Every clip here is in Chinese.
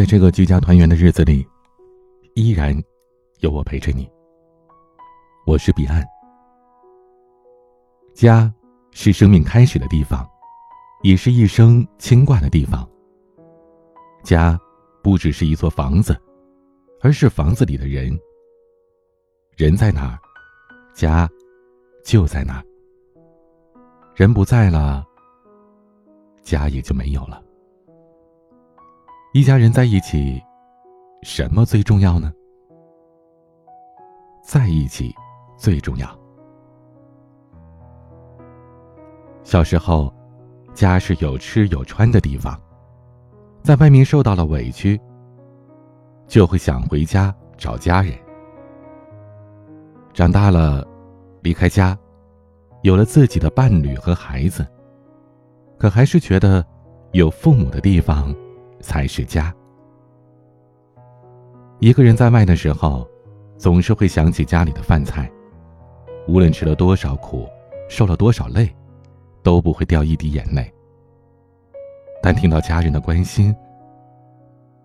在这个居家团圆的日子里，依然有我陪着你。我是彼岸。家是生命开始的地方，也是一生牵挂的地方。家不只是一座房子，而是房子里的人。人在哪儿，家就在哪儿。人不在了，家也就没有了。一家人在一起，什么最重要呢？在一起最重要。小时候，家是有吃有穿的地方，在外面受到了委屈，就会想回家找家人。长大了，离开家，有了自己的伴侣和孩子，可还是觉得有父母的地方。才是家。一个人在外的时候，总是会想起家里的饭菜，无论吃了多少苦，受了多少累，都不会掉一滴眼泪。但听到家人的关心，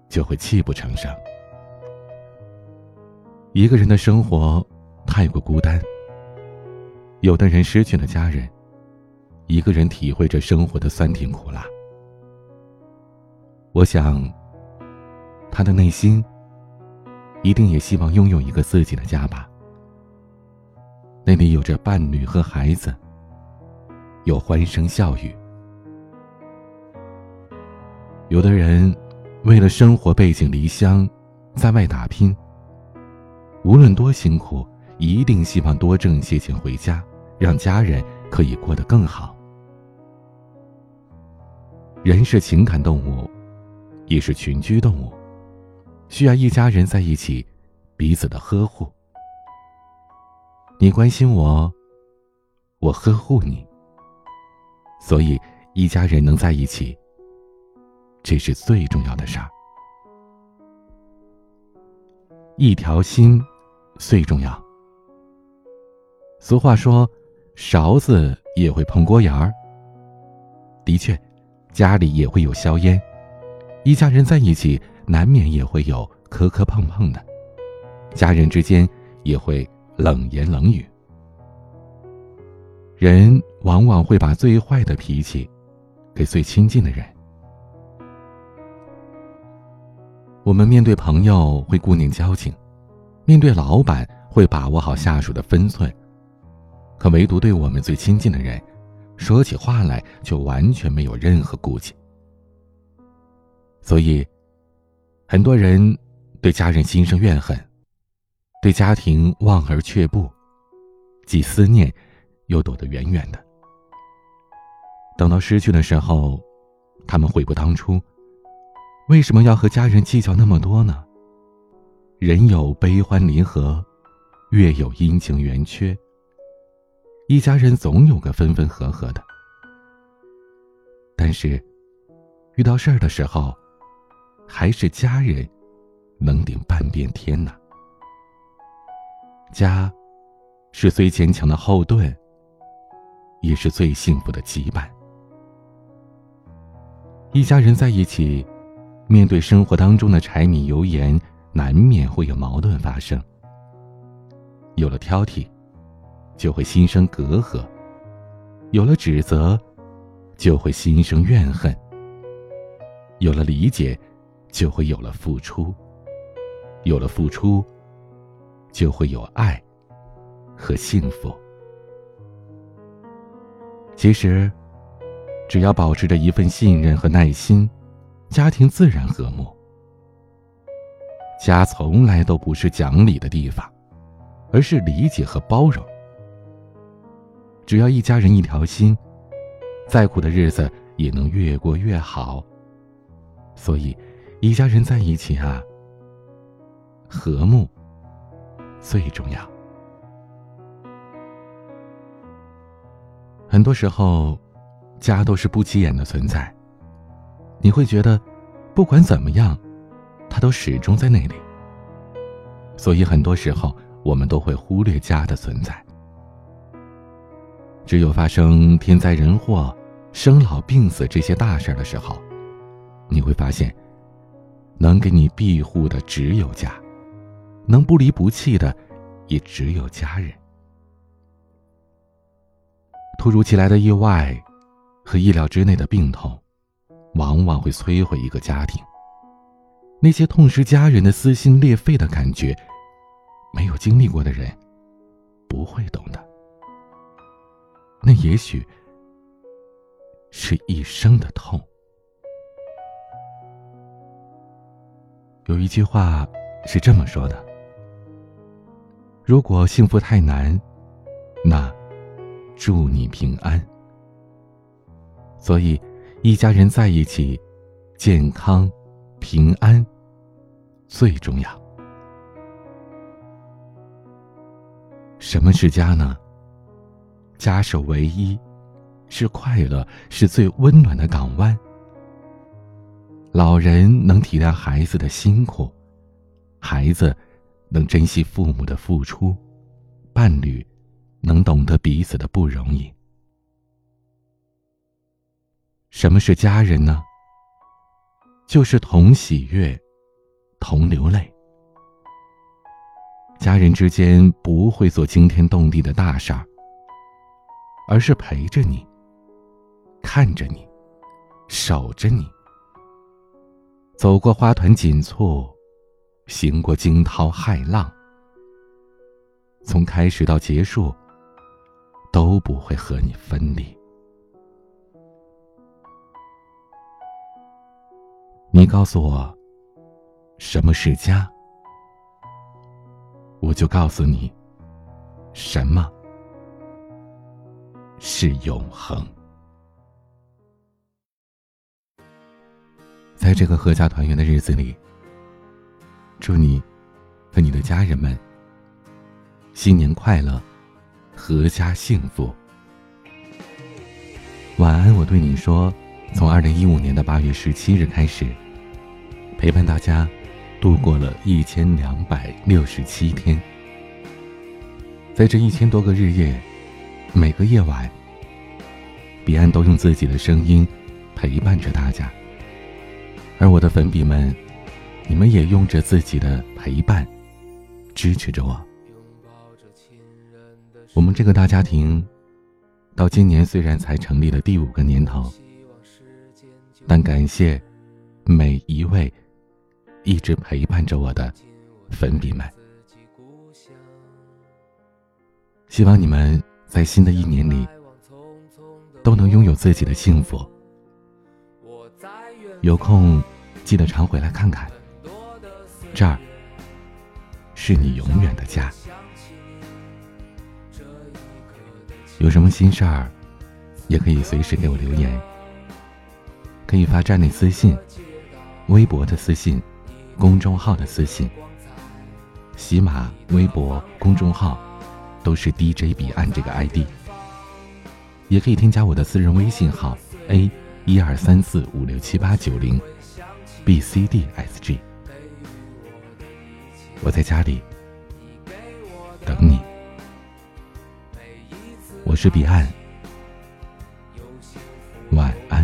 就会泣不成声。一个人的生活太过孤单，有的人失去了家人，一个人体会着生活的酸甜苦辣。我想，他的内心一定也希望拥有一个自己的家吧。那里有着伴侣和孩子，有欢声笑语。有的人为了生活背井离乡，在外打拼，无论多辛苦，一定希望多挣些钱回家，让家人可以过得更好。人是情感动物。也是群居动物，需要一家人在一起，彼此的呵护。你关心我，我呵护你，所以一家人能在一起，这是最重要的事儿。一条心最重要。俗话说，勺子也会碰锅沿儿。的确，家里也会有硝烟。一家人在一起，难免也会有磕磕碰碰的，家人之间也会冷言冷语。人往往会把最坏的脾气给最亲近的人。我们面对朋友会顾念交情，面对老板会把握好下属的分寸，可唯独对我们最亲近的人，说起话来就完全没有任何顾忌。所以，很多人对家人心生怨恨，对家庭望而却步，既思念，又躲得远远的。等到失去的时候，他们悔不当初，为什么要和家人计较那么多呢？人有悲欢离合，月有阴晴圆缺，一家人总有个分分合合的。但是，遇到事儿的时候，还是家人，能顶半边天呐。家，是最坚强的后盾，也是最幸福的羁绊。一家人在一起，面对生活当中的柴米油盐，难免会有矛盾发生。有了挑剔，就会心生隔阂；有了指责，就会心生怨恨；有了理解。就会有了付出，有了付出，就会有爱和幸福。其实，只要保持着一份信任和耐心，家庭自然和睦。家从来都不是讲理的地方，而是理解和包容。只要一家人一条心，再苦的日子也能越过越好。所以。一家人在一起啊，和睦最重要。很多时候，家都是不起眼的存在。你会觉得，不管怎么样，他都始终在那里。所以很多时候，我们都会忽略家的存在。只有发生天灾人祸、生老病死这些大事的时候，你会发现。能给你庇护的只有家，能不离不弃的也只有家人。突如其来的意外和意料之内的病痛，往往会摧毁一个家庭。那些痛失家人的撕心裂肺的感觉，没有经历过的人不会懂的。那也许是一生的痛。有一句话是这么说的：“如果幸福太难，那祝你平安。”所以，一家人在一起，健康、平安最重要。什么是家呢？家是唯一，是快乐，是最温暖的港湾。老人能体谅孩子的辛苦，孩子能珍惜父母的付出，伴侣能懂得彼此的不容易。什么是家人呢？就是同喜悦，同流泪。家人之间不会做惊天动地的大事儿。而是陪着你，看着你，守着你，走过花团锦簇，行过惊涛骇浪，从开始到结束，都不会和你分离。你告诉我，什么是家，我就告诉你，什么。是永恒。在这个阖家团圆的日子里，祝你和你的家人们新年快乐，阖家幸福。晚安，我对你说，从二零一五年的八月十七日开始，陪伴大家度过了一千两百六十七天，在这一千多个日夜。每个夜晚，彼岸都用自己的声音陪伴着大家，而我的粉笔们，你们也用着自己的陪伴支持着我。我们这个大家庭，到今年虽然才成立了第五个年头，但感谢每一位一直陪伴着我的粉笔们，希望你们。在新的一年里，都能拥有自己的幸福。有空记得常回来看看，这儿是你永远的家。有什么心事儿，也可以随时给我留言，可以发站内私信、微博的私信、公众号的私信、喜马微博公众号。都是 DJ 彼岸这个 ID，也可以添加我的私人微信号 A 一二三四五六七八九零 BCDSG，我在家里等你。我是彼岸，晚安。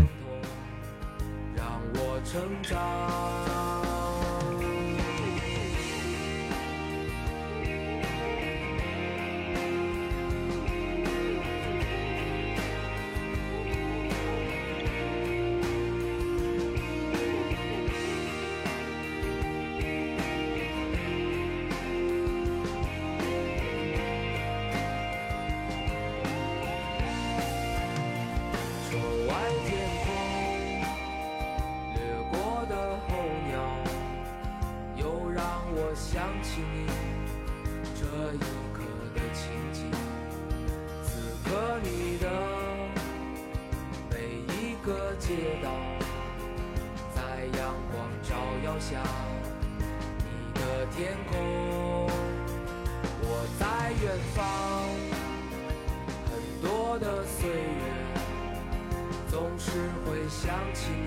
街道，在阳光照耀下，你的天空，我在远方，很多的岁月，总是会想起。